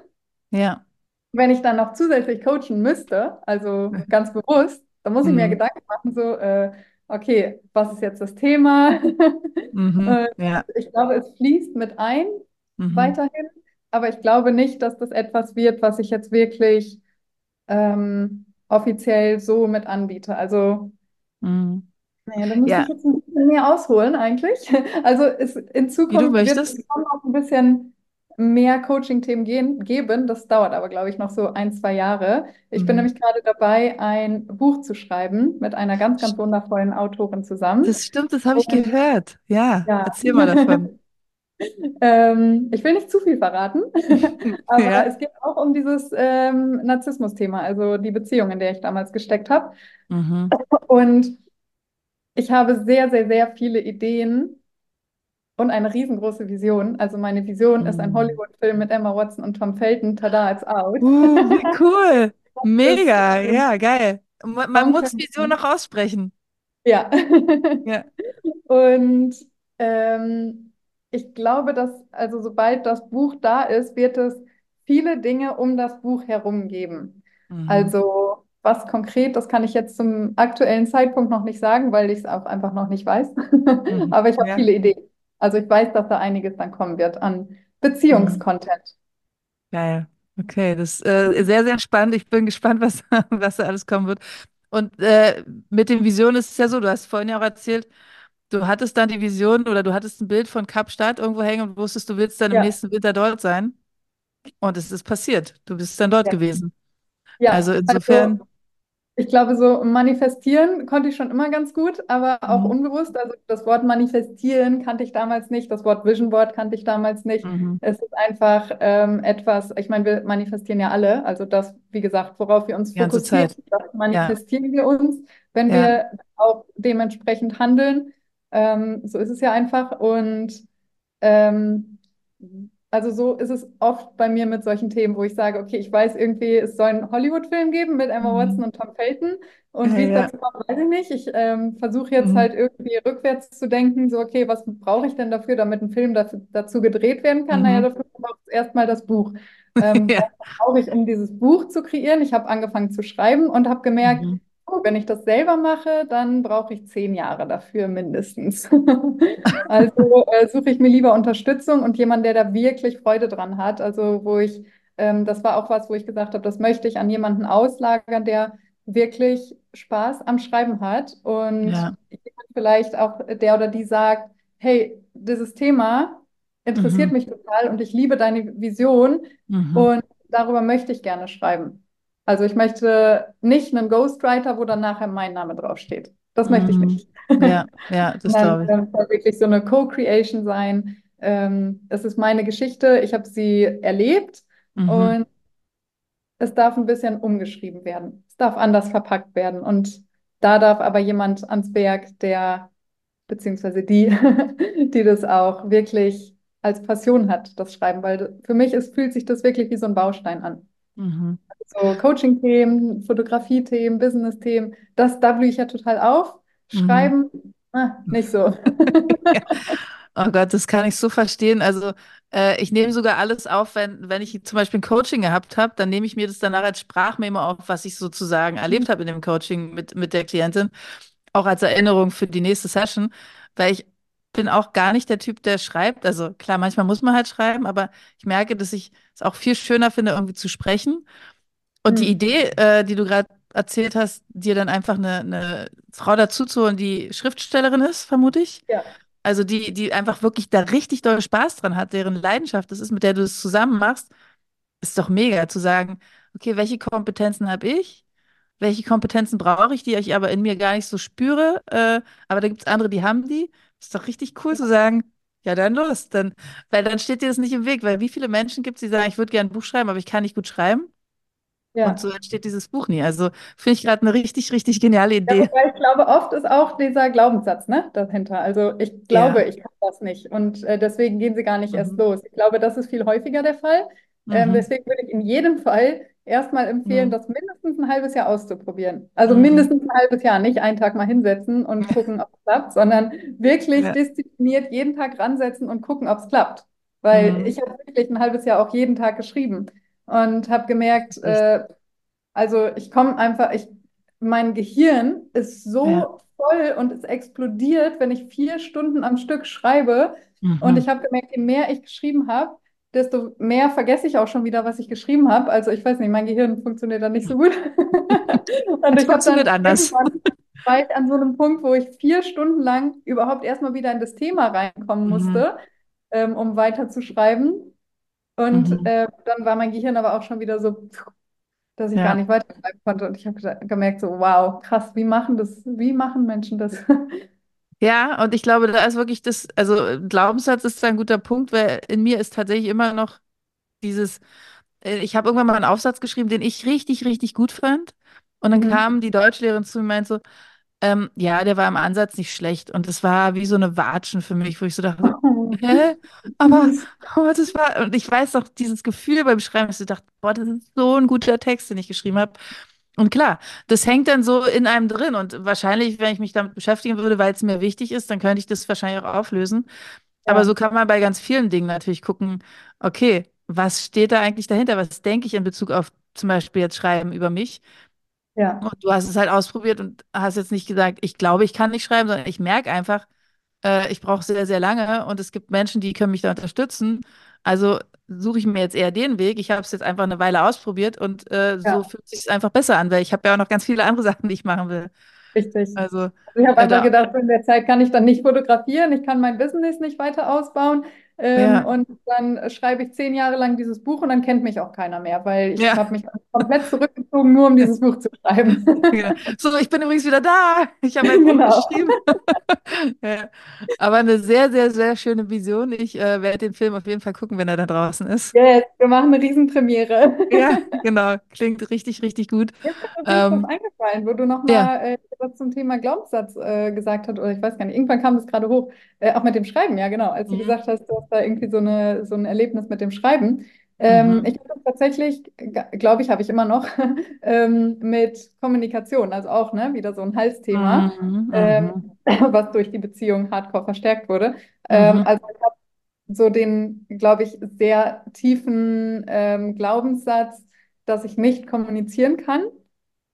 ja. Wenn ich dann noch zusätzlich coachen müsste, also ganz bewusst, dann muss ich mir Mhm. Gedanken machen, so, äh, okay, was ist jetzt das Thema? Mhm. [laughs] Äh, Ja. ich glaube, es fließt mit ein Mhm. weiterhin, aber ich glaube nicht, dass das etwas wird, was ich jetzt wirklich ähm, offiziell so mit anbiete. Also, Mhm. naja, da müsste Ja, ich jetzt ein bisschen mehr ausholen eigentlich. [laughs] Also es, in Zukunft wird es noch ein bisschen mehr Coaching-Themen gehen, geben. Das dauert aber, glaube ich, noch so ein, zwei Jahre. Ich bin Mhm. nämlich gerade dabei, ein Buch zu schreiben mit einer ganz, ganz wundervollen Autorin zusammen. Das stimmt, das habe ich gehört. Ja, ja, erzähl mal davon. [laughs] ähm, ich will nicht zu viel verraten, [laughs] aber Ja. es geht auch um dieses ähm, Narzissmus-Thema, also die Beziehung, in der ich damals gesteckt habe. Mhm. Und ich habe sehr, sehr, sehr viele Ideen und eine riesengroße Vision. Also meine Vision ist ein Mhm. Hollywood-Film mit Emma Watson und Tom Felton. Tada, it's out. Uh, wie [laughs] cool. Mega, ja, geil. Man, man muss Vision noch aussprechen. Ja. Ja. [laughs] Und ähm, ich glaube, dass, also sobald das Buch da ist, wird es viele Dinge um das Buch herum geben. Mhm. Also was konkret, das kann ich jetzt zum aktuellen Zeitpunkt noch nicht sagen, weil ich es auch einfach noch nicht weiß. Mhm. [laughs] Aber ich habe Ja. viele Ideen. Also ich weiß, dass da einiges dann kommen wird an Mhm. Beziehungskontent. Geil. Okay, das ist äh, sehr, sehr spannend. Ich bin gespannt, was, [laughs] was da alles kommen wird. Und äh, mit den Visionen ist es ja so, du hast vorhin ja auch erzählt, du hattest dann die Vision oder du hattest ein Bild von Kapstadt irgendwo hängen und wusstest, du willst dann im Ja, nächsten Winter dort sein. Und es ist passiert. Du bist dann dort ja. gewesen. Also Ja, also insofern, Ich glaube, so manifestieren konnte ich schon immer ganz gut, aber auch mhm. unbewusst. Also das Wort manifestieren kannte ich damals nicht, das Wort Vision Board kannte ich damals nicht. Mhm. Es ist einfach ähm, etwas, ich meine, wir manifestieren ja alle. Also das, wie gesagt, worauf wir uns Die fokussieren, das Ja, manifestieren wir uns, wenn ja. wir auch dementsprechend handeln. Ähm, so ist es ja einfach. Und ähm, also so ist es oft bei mir mit solchen Themen, wo ich sage, okay, ich weiß irgendwie, es soll einen Hollywood-Film geben mit Emma Watson Mhm. und Tom Felton. Und Ja, wie es ja. dazu kommt, weiß ich nicht. Ich ähm, versuche jetzt Mhm. halt irgendwie rückwärts zu denken, so, okay, was brauche ich denn dafür, damit ein Film dafür, dazu gedreht werden kann? Naja, Mhm. dafür braucht es erstmal das Buch. [laughs] Ähm, Ja. was brauche ich, um dieses Buch zu kreieren? Ich habe angefangen zu schreiben und habe gemerkt, Mhm. Oh, wenn ich das selber mache, dann brauche ich zehn Jahre dafür mindestens. [laughs] Also äh, suche ich mir lieber Unterstützung und jemanden, der da wirklich Freude dran hat. Also wo ich, ähm, das war auch was, wo ich gesagt habe, das möchte ich an jemanden auslagern, der wirklich Spaß am Schreiben hat und Ja. vielleicht auch der oder die sagt, hey, dieses Thema interessiert Mhm. mich total und ich liebe deine Vision Mhm. und darüber möchte ich gerne schreiben. Also ich möchte nicht einen Ghostwriter, wo dann nachher mein Name draufsteht. Das möchte ich Mhm. nicht. Ja, ja, [laughs] das glaube ich. es soll wirklich so eine Co-Creation sein. Ähm, es ist meine Geschichte, ich habe sie erlebt Mhm. und es darf ein bisschen umgeschrieben werden. Es darf anders verpackt werden. Und da darf aber jemand ans Werk, der, beziehungsweise die, [laughs] die das auch wirklich als Passion hat, das Schreiben. Weil für mich ist, fühlt sich das wirklich wie so ein Baustein an. Mhm. So Coaching-Themen, Fotografie-Themen, Business-Themen, das, da blühe ich ja total auf. Mhm. Schreiben, ah, nicht so. [laughs] Ja. Oh Gott, das kann ich so verstehen. Also äh, ich nehme sogar alles auf, wenn, wenn ich zum Beispiel ein Coaching gehabt habe, dann nehme ich mir das danach als Sprachmemo auf, was ich sozusagen erlebt habe in dem Coaching mit, mit der Klientin, auch als Erinnerung für die nächste Session, weil ich bin auch gar nicht der Typ, der schreibt. Also klar, manchmal muss man halt schreiben, aber ich merke, dass ich es auch viel schöner finde, irgendwie zu sprechen. Und die Hm. Idee, äh, die du gerade erzählt hast, dir dann einfach eine, eine Frau dazuzuholen, die Schriftstellerin ist, vermute ich. Ja, Also die, die einfach wirklich da richtig doll Spaß dran hat, deren Leidenschaft das ist, mit der du es zusammen machst, ist doch mega zu sagen, okay, welche Kompetenzen habe ich? Welche Kompetenzen brauche ich, die ich aber in mir gar nicht so spüre? Äh, aber da gibt es andere, die haben die. Ist doch richtig cool zu sagen, ja, dann los. Dann, weil dann steht dir das nicht im Weg, weil wie viele Menschen gibt es, die sagen, ich würde gerne ein Buch schreiben, aber ich kann nicht gut schreiben. Und ja. so entsteht dieses Buch nie. Also finde ich gerade eine richtig, richtig geniale Ja, Idee. wobei ich glaube, oft ist auch dieser Glaubenssatz, ne, dahinter. Also ich glaube, Ja. ich kann das nicht und äh, deswegen gehen sie gar nicht erst Mhm. los. Ich glaube, das ist viel häufiger der Fall. Ähm, Mhm. deswegen würde ich in jedem Fall erstmal empfehlen, Mhm. das mindestens ein halbes Jahr auszuprobieren. Also Mhm. mindestens ein halbes Jahr, nicht einen Tag mal hinsetzen und [laughs] gucken, ob es klappt, sondern wirklich Ja. diszipliniert jeden Tag ransetzen und gucken, ob es klappt. weil Mhm. ich habe wirklich ein halbes Jahr auch jeden Tag geschrieben und habe gemerkt, äh, also ich komme einfach, ich, mein Gehirn ist Ja. so voll und es explodiert, wenn ich vier Stunden am Stück schreibe. Und Mhm. ich habe gemerkt, je mehr ich geschrieben habe, desto mehr vergesse ich auch schon wieder, was ich geschrieben habe. Also ich weiß nicht, mein Gehirn funktioniert dann nicht so gut. [laughs] Und ich habe dann funktioniert anders. war ich an so einem Punkt, wo ich vier Stunden lang überhaupt erstmal wieder in das Thema reinkommen Mhm. musste, ähm, um weiter zu schreiben. Und Mhm. äh, dann war mein Gehirn aber auch schon wieder so, dass ich gar Ja. nicht weiterschreiben konnte. Und ich habe gemerkt, so, wow, krass, wie machen das, wie machen Menschen das? [laughs] Ja, und ich glaube, da ist wirklich das, also Glaubenssatz ist ein guter Punkt, weil in mir ist tatsächlich immer noch dieses, äh, ich habe irgendwann mal einen Aufsatz geschrieben, den ich richtig, richtig gut fand. Und dann Mhm. kam die Deutschlehrerin zu mir und meinte so, ähm, ja, der war im Ansatz nicht schlecht. Und das war wie so eine Watschen für mich, wo ich so dachte, [laughs] hä? Aber, süß. aber das war, und ich weiß doch, dieses Gefühl beim Schreiben, dass ich dachte, boah, das ist so ein guter Text, den ich geschrieben habe. Und klar, das hängt dann so in einem drin. Und wahrscheinlich, wenn ich mich damit beschäftigen würde, weil es mir wichtig ist, dann könnte ich das wahrscheinlich auch auflösen. Aber so Ja, kann man bei ganz vielen Dingen natürlich gucken, okay, was steht da eigentlich dahinter? Was denke ich in Bezug auf zum Beispiel jetzt Schreiben über mich? ja, Und du hast es halt ausprobiert und hast jetzt nicht gesagt, ich glaube, ich kann nicht schreiben, sondern ich merke einfach, äh, ich brauche sehr, sehr lange und es gibt Menschen, die können mich da unterstützen. Also suche ich mir jetzt eher den Weg. Ich habe es jetzt einfach eine Weile ausprobiert und äh, so ja, fühlt es sich einfach besser an, weil ich habe ja auch noch ganz viele andere [laughs] Sachen, die ich machen will. richtig. Also Also ich habe einfach da, gedacht, in der Zeit kann ich dann nicht fotografieren, ich kann mein Business nicht weiter ausbauen. Ähm, ja, und dann schreibe ich zehn Jahre lang dieses Buch und dann kennt mich auch keiner mehr, weil ich ja. habe mich komplett zurückgezogen, nur um dieses Buch zu schreiben. [laughs] Genau. So, ich bin übrigens wieder da. Ich habe ein Buch Genau. geschrieben. [laughs] Ja. Aber eine sehr, sehr, sehr schöne Vision. Ich äh, werde den Film auf jeden Fall gucken, wenn er da draußen ist. Yes, wir machen eine Riesenpremiere. Ja, [laughs] genau. Klingt richtig, richtig gut. Jetzt ist mir Ähm, eingefallen, wo du ja. nochmal äh, was zum Thema Glaubenssatz äh, gesagt hast, oder ich weiß gar nicht, irgendwann kam das gerade hoch, äh, auch mit dem Schreiben, ja genau, als du Mhm. gesagt hast, du hast da irgendwie so eine, so ein Erlebnis mit dem Schreiben. Ähm, Mhm. ich habe tatsächlich, glaube ich, habe ich immer noch, [laughs] ähm, mit Kommunikation, also auch ne, wieder so ein Halsthema, Mhm. ähm, Mhm. [laughs] was durch die Beziehung hardcore verstärkt wurde. Ähm, Mhm. also ich habe so den, glaube ich, sehr tiefen ähm, Glaubenssatz, dass ich nicht kommunizieren kann.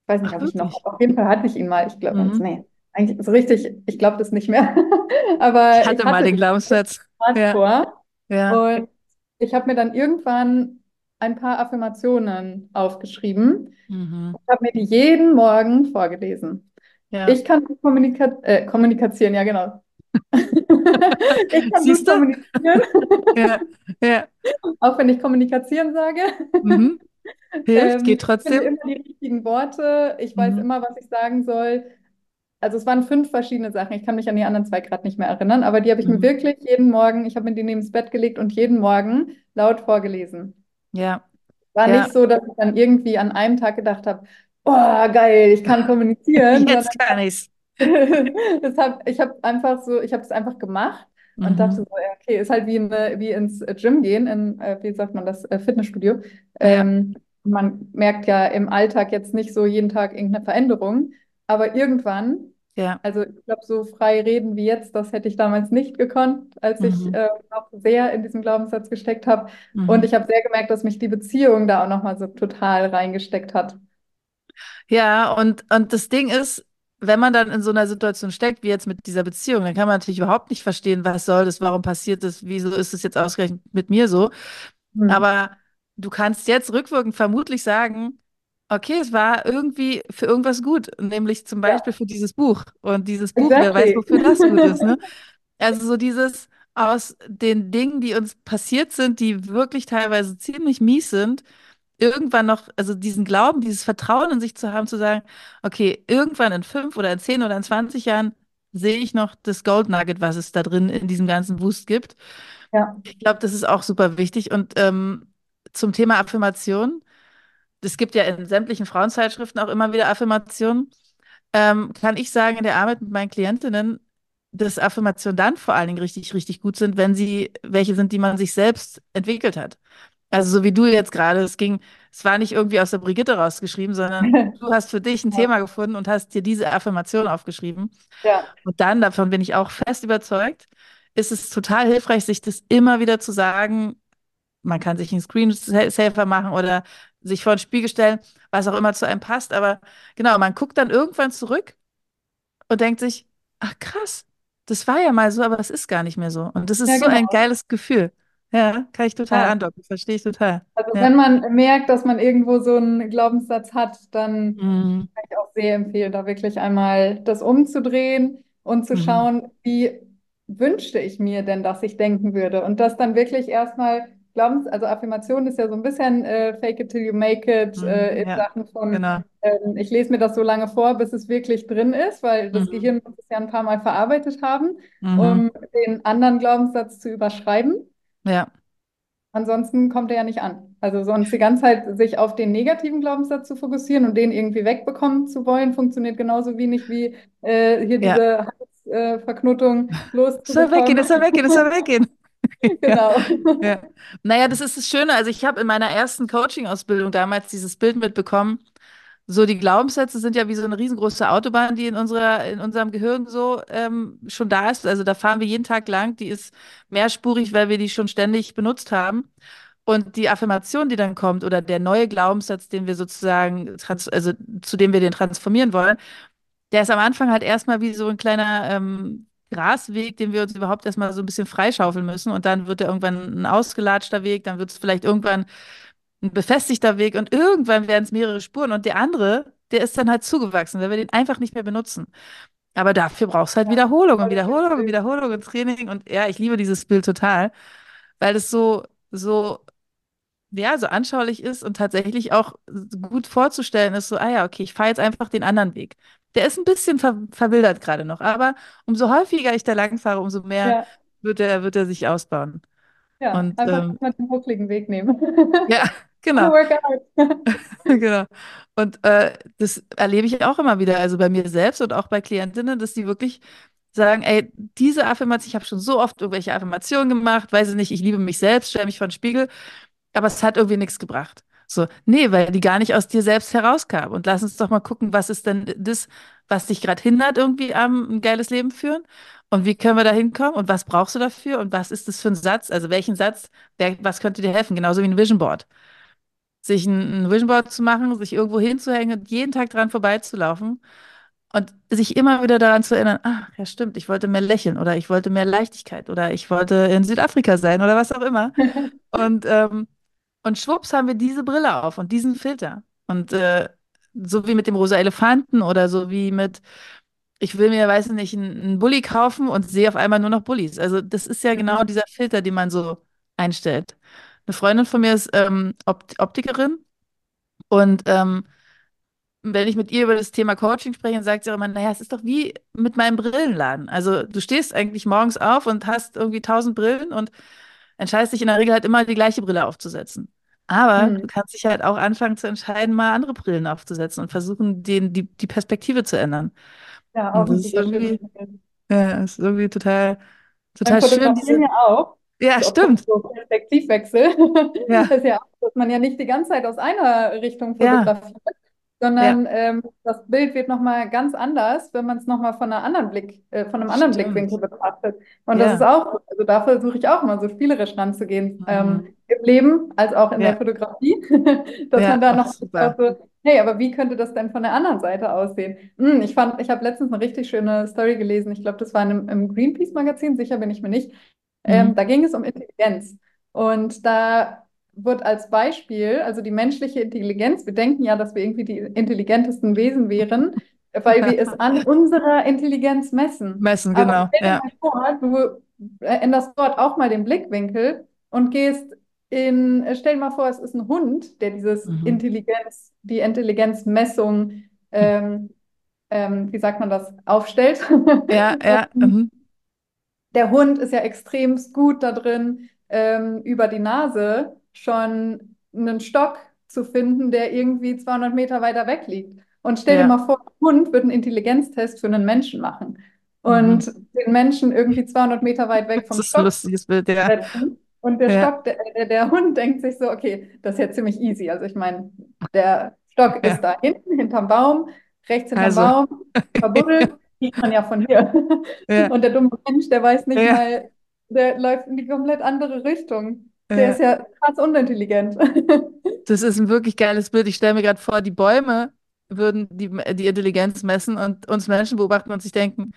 Ich weiß nicht, Ach, ob ich noch, auf jeden Fall hatte ich ihn mal. Ich glaube, Mhm. nee, eigentlich so richtig, ich glaube das nicht mehr. [laughs] Ich Aber ich hatte mal hatte den den Glaubenssatz. Ja, hardcore ja. und ich habe mir dann irgendwann ein paar Affirmationen aufgeschrieben. Mhm. Ich habe mir die jeden Morgen vorgelesen. Ja. Ich kann gut kommunika äh, kommunizieren, ja genau. [laughs] Ich kann gut Siehst du? kommunizieren, Ja, ja. auch wenn ich kommunizieren sage. Mhm. [laughs] Hilft, Ähm, geht ich finde trotzdem. immer die richtigen Worte. Ich weiß Mhm. immer, was ich sagen soll. Also es waren fünf verschiedene Sachen. Ich kann mich an die anderen zwei gerade nicht mehr erinnern, aber die habe ich mir Mhm. wirklich jeden Morgen, ich habe mir die neben das Bett gelegt und jeden Morgen laut vorgelesen. Ja, War ja. nicht so, dass ich dann irgendwie an einem Tag gedacht habe, oh geil, ich kann kommunizieren, [laughs] Jetzt kann ich's. [laughs] das hab, ich habe einfach so, ich habe es einfach gemacht und dachte Mhm. so, ja, okay, ist halt wie, eine, wie ins Gym gehen, in, äh, wie sagt man das, äh, Fitnessstudio. Ja, Ähm, man merkt ja im Alltag jetzt nicht so jeden Tag irgendeine Veränderung, aber irgendwann, ja. also ich glaube, so frei reden wie jetzt, das hätte ich damals nicht gekonnt, als ich Mhm. äh, noch sehr in diesem Glaubenssatz gesteckt habe. Und Mhm. ich habe sehr gemerkt, dass mich die Beziehung da auch nochmal so total reingesteckt hat. Ja, und, und das Ding ist, wenn man dann in so einer Situation steckt, wie jetzt mit dieser Beziehung, dann kann man natürlich überhaupt nicht verstehen, was soll das, warum passiert das, wieso ist es jetzt ausgerechnet mit mir so. Hm. Aber du kannst jetzt rückwirkend vermutlich sagen, okay, es war irgendwie für irgendwas gut, nämlich zum Ja, Beispiel für dieses Buch. Und dieses Buch, wer weiß, exactly. wofür das gut ist, ne? [laughs] Also so dieses aus den Dingen, die uns passiert sind, die wirklich teilweise ziemlich mies sind, irgendwann noch, also diesen Glauben, dieses Vertrauen in sich zu haben, zu sagen, okay, irgendwann in fünf oder in zehn oder in 20 Jahren sehe ich noch das Gold Nugget, was es da drin in diesem ganzen Boost gibt. Ja. Ich glaube, das ist auch super wichtig. Und ähm, zum Thema Affirmation, es gibt ja in sämtlichen Frauenzeitschriften auch immer wieder Affirmationen, ähm, kann ich sagen, in der Arbeit mit meinen Klientinnen, dass Affirmationen dann vor allen Dingen richtig, richtig gut sind, wenn sie welche sind, die man sich selbst entwickelt hat. Also so wie du jetzt gerade, es ging, es war nicht irgendwie aus der Brigitte rausgeschrieben, sondern [laughs] du hast für dich ein Ja. Thema gefunden und hast dir diese Affirmation aufgeschrieben. Ja. Und dann, davon bin ich auch fest überzeugt, ist es total hilfreich, sich das immer wieder zu sagen. Man kann sich einen Screensaver machen oder sich vor den Spiegel stellen, was auch immer zu einem passt. Aber genau, man guckt dann irgendwann zurück und denkt sich, ach krass, das war ja mal so, aber das ist gar nicht mehr so. Und das ist Ja, so ein genau. geiles Gefühl. Ja, kann ich total Ja. andocken, verstehe ich total. Also Ja. wenn man merkt, dass man irgendwo so einen Glaubenssatz hat, dann Mhm. kann ich auch sehr empfehlen, da wirklich einmal das umzudrehen und zu Mhm. schauen, wie wünschte ich mir denn, dass ich denken würde. Und das dann wirklich erstmal Glaubens, also Affirmation ist ja so ein bisschen äh, fake it till you make it Mhm. äh, in Ja, Sachen von, genau. ähm, ich lese mir das so lange vor, bis es wirklich drin ist, weil das Mhm. Gehirn muss es ja ein paar Mal verarbeitet haben, Mhm. um den anderen Glaubenssatz zu überschreiben. Ja, Ansonsten kommt er ja nicht an. Also sonst die ganze Zeit sich auf den negativen Glaubenssatz zu fokussieren und den irgendwie wegbekommen zu wollen, funktioniert genauso wenig wie äh, hier ja. diese Halsverknotung Es soll weggehen, loszubekommen. es soll weggehen, es soll weggehen. [laughs] Genau. ja. Naja, das ist das Schöne. Also ich habe in meiner ersten Coaching-Ausbildung damals dieses Bild mitbekommen. So, die Glaubenssätze sind ja wie so eine riesengroße Autobahn, die in unserer, in unserem Gehirn so ähm, schon da ist. Also da fahren wir jeden Tag lang. Die ist mehrspurig, weil wir die schon ständig benutzt haben. Und die Affirmation, die dann kommt, oder der neue Glaubenssatz, den wir sozusagen, also zu dem wir den transformieren wollen, der ist am Anfang halt erstmal wie so ein kleiner ähm, Grasweg, den wir uns überhaupt erstmal so ein bisschen freischaufeln müssen. Und dann wird er irgendwann ein ausgelatschter Weg, dann wird es vielleicht irgendwann ein befestigter Weg und irgendwann werden es mehrere Spuren. Und der andere, der ist dann halt zugewachsen, weil wir den einfach nicht mehr benutzen. Aber dafür brauchst du halt Wiederholung und Wiederholung und. Wiederholung und Training. Und ja, ich liebe dieses Bild total, weil es so, so ja, so anschaulich ist und tatsächlich auch gut vorzustellen ist, so, ah ja, okay, ich fahre jetzt einfach den anderen Weg. Der ist ein bisschen ver verwildert gerade noch, aber umso häufiger ich da lang fahre, umso mehr Ja, wird er, wird er sich ausbauen. ja, Und einfach ähm, mal den buckligen Weg nehmen. ja, [laughs] genau, [laughs] genau. Und äh, das erlebe ich auch immer wieder, also bei mir selbst und auch bei Klientinnen, dass die wirklich sagen, ey, diese Affirmation, ich habe schon so oft irgendwelche Affirmationen gemacht, weiß ich nicht, ich liebe mich selbst, stelle mich vor den Spiegel, aber es hat irgendwie nichts gebracht. So, nee, weil die gar nicht aus dir selbst herauskam. Und lass uns doch mal gucken, was ist denn das, was dich gerade hindert, irgendwie am ein geiles Leben führen? Und wie können wir da hinkommen? Und was brauchst du dafür? Und was ist das für ein Satz? Also welchen Satz, wer, was könnte dir helfen? Genauso wie ein Vision Board. Sich ein, ein Vision Board zu machen, sich irgendwo hinzuhängen und jeden Tag dran vorbeizulaufen und sich immer wieder daran zu erinnern, ach, ja stimmt, ich wollte mehr lächeln oder ich wollte mehr Leichtigkeit oder ich wollte in Südafrika sein oder was auch immer. [laughs] Und ähm, und schwupps haben wir diese Brille auf und diesen Filter. Und äh, so wie mit dem rosa Elefanten oder so wie mit, ich will mir, weiß nicht, einen, einen Bulli kaufen und sehe auf einmal nur noch Bullis. Also das ist ja genau dieser Filter, den man so einstellt. Eine Freundin von mir ist ähm, Opt Optikerin und ähm, wenn ich mit ihr über das Thema Coaching spreche, dann sagt sie auch immer, naja, es ist doch wie mit meinem Brillenladen. Also du stehst eigentlich morgens auf und hast irgendwie tausend Brillen und entscheidest dich in der Regel halt immer die gleiche Brille aufzusetzen. Aber du Hm. kannst dich halt auch anfangen zu entscheiden, mal andere Brillen aufzusetzen und versuchen, den, die, die Perspektive zu ändern. Ja, Und auch das ist irgendwie, ja, ist irgendwie total, total schön, diese, ja auch. ja, So, stimmt. so Perspektivwechsel. [laughs] Ja, Das ist ja auch, dass man ja nicht die ganze Zeit aus einer Richtung fotografiert, ja, sondern ähm, das Bild wird nochmal ganz anders, wenn man es nochmal von einer anderen Blick, äh, von einem anderen stimmt. Blickwinkel betrachtet. Und das ist Ja, auch, so. also da versuche ich auch immer so spielerisch ranzugehen, ähm, mhm. im Leben als auch in der Ja, Fotografie, [laughs] dass ja, man da noch so, hey, aber wie könnte das denn von der anderen Seite aussehen? Hm, ich fand, ich habe letztens eine richtig schöne Story gelesen. Ich glaube, das war in einem, im Greenpeace-Magazin, sicher bin ich mir nicht. Ähm, Mhm. da ging es um Intelligenz. Und da wird als Beispiel, also die menschliche Intelligenz, wir denken ja, dass wir irgendwie die intelligentesten Wesen wären, [laughs] weil wir es an unserer Intelligenz messen. Messen, Aber genau. Ja. vor, du änderst dort auch mal den Blickwinkel und gehst in, stell dir mal vor, es ist ein Hund, der dieses Mhm. Intelligenz, die Intelligenzmessung, ähm, ähm, wie sagt man das, aufstellt. Ja, ja. [laughs] Mhm. der Hund ist ja extremst gut da drin, ähm, über die Nase schon einen Stock zu finden, der irgendwie 200 Meter weiter weg liegt. Und stell dir Ja. mal vor, ein Hund würde einen Intelligenztest für einen Menschen machen und Mhm. den Menschen irgendwie 200 Meter weit weg Das vom ist ein Stock lustiges Bild, ja. Und der Ja, Stock, der, der, der Hund denkt sich so, okay, das ist ja ziemlich easy. Also ich meine, der Stock ist ja. da hinten, hinterm Baum, rechts hinterm Also, Baum, verbuddelt, [laughs] sieht man ja von hier. Und der dumme Mensch, der weiß nicht mal, der läuft in die komplett andere Richtung. Der ist ja krass unintelligent. [laughs] Das ist ein wirklich geiles Bild. Ich stelle mir gerade vor, die Bäume würden die, die Intelligenz messen und uns Menschen beobachten und sich denken,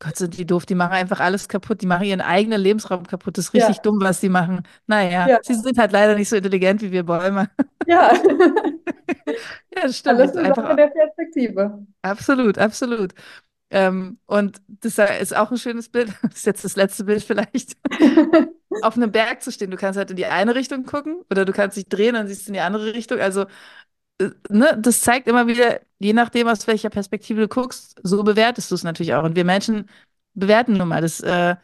Gott, sind die doof, die machen einfach alles kaputt, die machen ihren eigenen Lebensraum kaputt. Das ist richtig Ja, dumm, was die machen. Naja, ja, sie sind halt leider nicht so intelligent wie wir Bäume. ja. [laughs] [laughs] Ja, das stimmt. Alles Ist eine Sache einfach der Perspektive. absolut, absolut. Ähm, und das ist auch ein schönes Bild. [laughs] Das ist jetzt das letzte Bild vielleicht. [laughs] Auf einem Berg zu stehen. Du kannst halt in die eine Richtung gucken oder du kannst dich drehen und siehst in die andere Richtung. Also, äh, ne, das zeigt immer wieder, je nachdem, aus welcher Perspektive du guckst, so bewertest du es natürlich auch. Und wir Menschen bewerten nun mal. Das äh,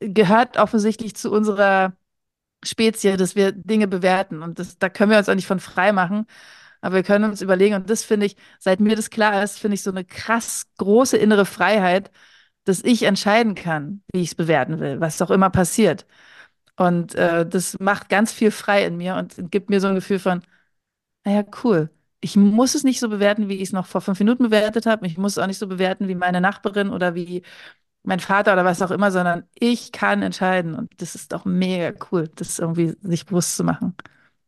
gehört offensichtlich zu unserer Spezies, dass wir Dinge bewerten. Und das, da können wir uns auch nicht von frei machen. Aber wir können uns überlegen, und das finde ich, seit mir das klar ist, finde ich so eine krass große innere Freiheit, dass ich entscheiden kann, wie ich es bewerten will, was auch immer passiert. Und äh, das macht ganz viel frei in mir und gibt mir so ein Gefühl von, naja, cool. Ich muss es nicht so bewerten, wie ich es noch vor fünf Minuten bewertet habe. Ich muss es auch nicht so bewerten wie meine Nachbarin oder wie mein Vater oder was auch immer, sondern ich kann entscheiden. Und das ist doch mega cool, das irgendwie sich bewusst zu machen.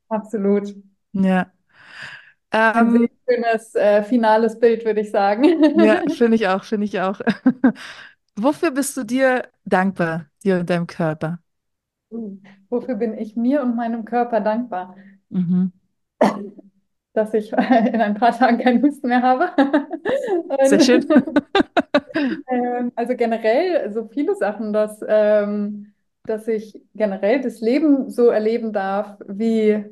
Absolut. Ja. Ähm, schönes äh, finales Bild, würde ich sagen. ja, [laughs] finde ich auch, finde ich auch. [laughs] Wofür bist du dir dankbar, dir und deinem Körper? Wofür bin ich mir und meinem Körper dankbar? Mhm. [clears throat] Dass ich in ein paar Tagen keinen Husten mehr habe. [laughs] Sehr schön. Ähm, also generell so viele Sachen, dass, ähm, dass ich generell das Leben so erleben darf, wie,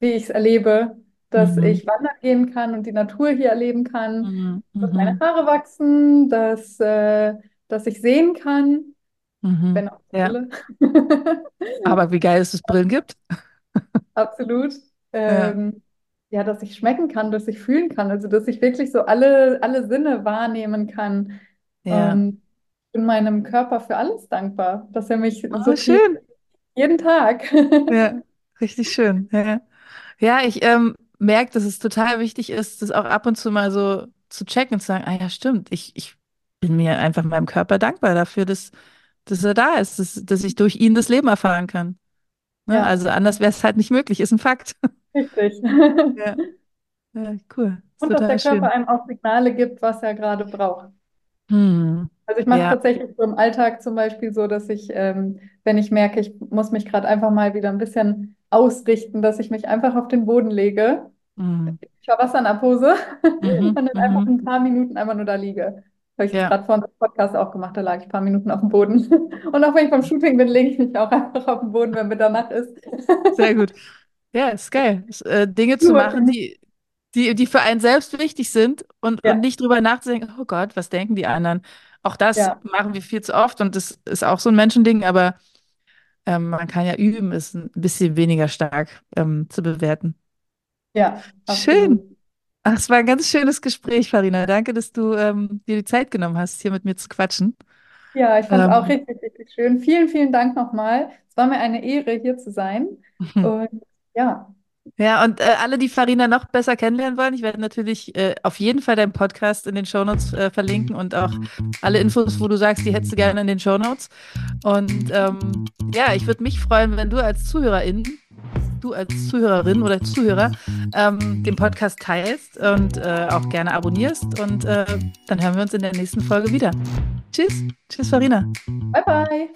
wie ich es erlebe, dass Mhm. ich wandern gehen kann und die Natur hier erleben kann, Mhm. dass meine Mhm. Haare wachsen, dass, äh, dass ich sehen kann, Mhm. wenn auch Ja, Brille. [laughs] aber wie geil es es Brillen gibt. Absolut. Ja, Ähm, ja, dass ich schmecken kann, dass ich fühlen kann, also dass ich wirklich so alle, alle Sinne wahrnehmen kann. ja. Und ich bin meinem Körper für alles dankbar, dass er mich Oh, so schön. jeden Tag. Ja, richtig schön. Ja, ja ich ähm, merke, dass es total wichtig ist, das auch ab und zu mal so zu checken und zu sagen, ah ja, stimmt, ich, ich bin mir einfach meinem Körper dankbar dafür, dass, dass er da ist, dass, dass ich durch ihn das Leben erfahren kann. Ne? Ja, Also anders wäre es halt nicht möglich, ist ein Fakt. [laughs] richtig. Ja, ja, cool. Und dass der Körper schön. einem auch Signale gibt, was er gerade braucht. Hm. Also ich mache es Ja. tatsächlich so im Alltag zum Beispiel so, dass ich, ähm, wenn ich merke, ich muss mich gerade einfach mal wieder ein bisschen ausrichten, dass ich mich einfach auf den Boden lege, Hm. Shavasana-Pose [laughs] und Mhm. dann einfach Mhm. ein paar Minuten einfach nur da liege. Habe ich Ja, gerade vor unserem Podcast auch gemacht, da lag ich ein paar Minuten auf dem Boden. [laughs] Und auch wenn ich beim Shooting bin, lege ich mich auch einfach auf den Boden, wenn Mitternacht ist. [laughs] sehr gut. Ja, ist geil. Äh, Dinge zu machen, die, die, die für einen selbst wichtig sind und, und Ja, nicht drüber nachzudenken, oh Gott, was denken die anderen? Auch das ja, machen wir viel zu oft und das ist auch so ein Menschending, aber ähm, man kann ja üben, es ein bisschen weniger stark ähm, zu bewerten. ja, absolut. Schön. Ach, es war ein ganz schönes Gespräch, Farina. Danke, dass du ähm, dir die Zeit genommen hast, hier mit mir zu quatschen. Ja, ich fand es auch Ähm, richtig, richtig schön. Vielen, vielen Dank nochmal. Es war mir eine Ehre, hier zu sein. [laughs] Und ja, Ja, und äh, alle, die Farina noch besser kennenlernen wollen, ich werde natürlich äh, auf jeden Fall deinen Podcast in den Shownotes äh, verlinken und auch alle Infos, wo du sagst, die hättest du gerne in den Shownotes. Und ähm, ja, ich würde mich freuen, wenn du als Zuhörerin, du als Zuhörerin oder Zuhörer ähm, den Podcast teilst und äh, auch gerne abonnierst. Und äh, dann hören wir uns in der nächsten Folge wieder. Tschüss. Tschüss, Farina. bye bye.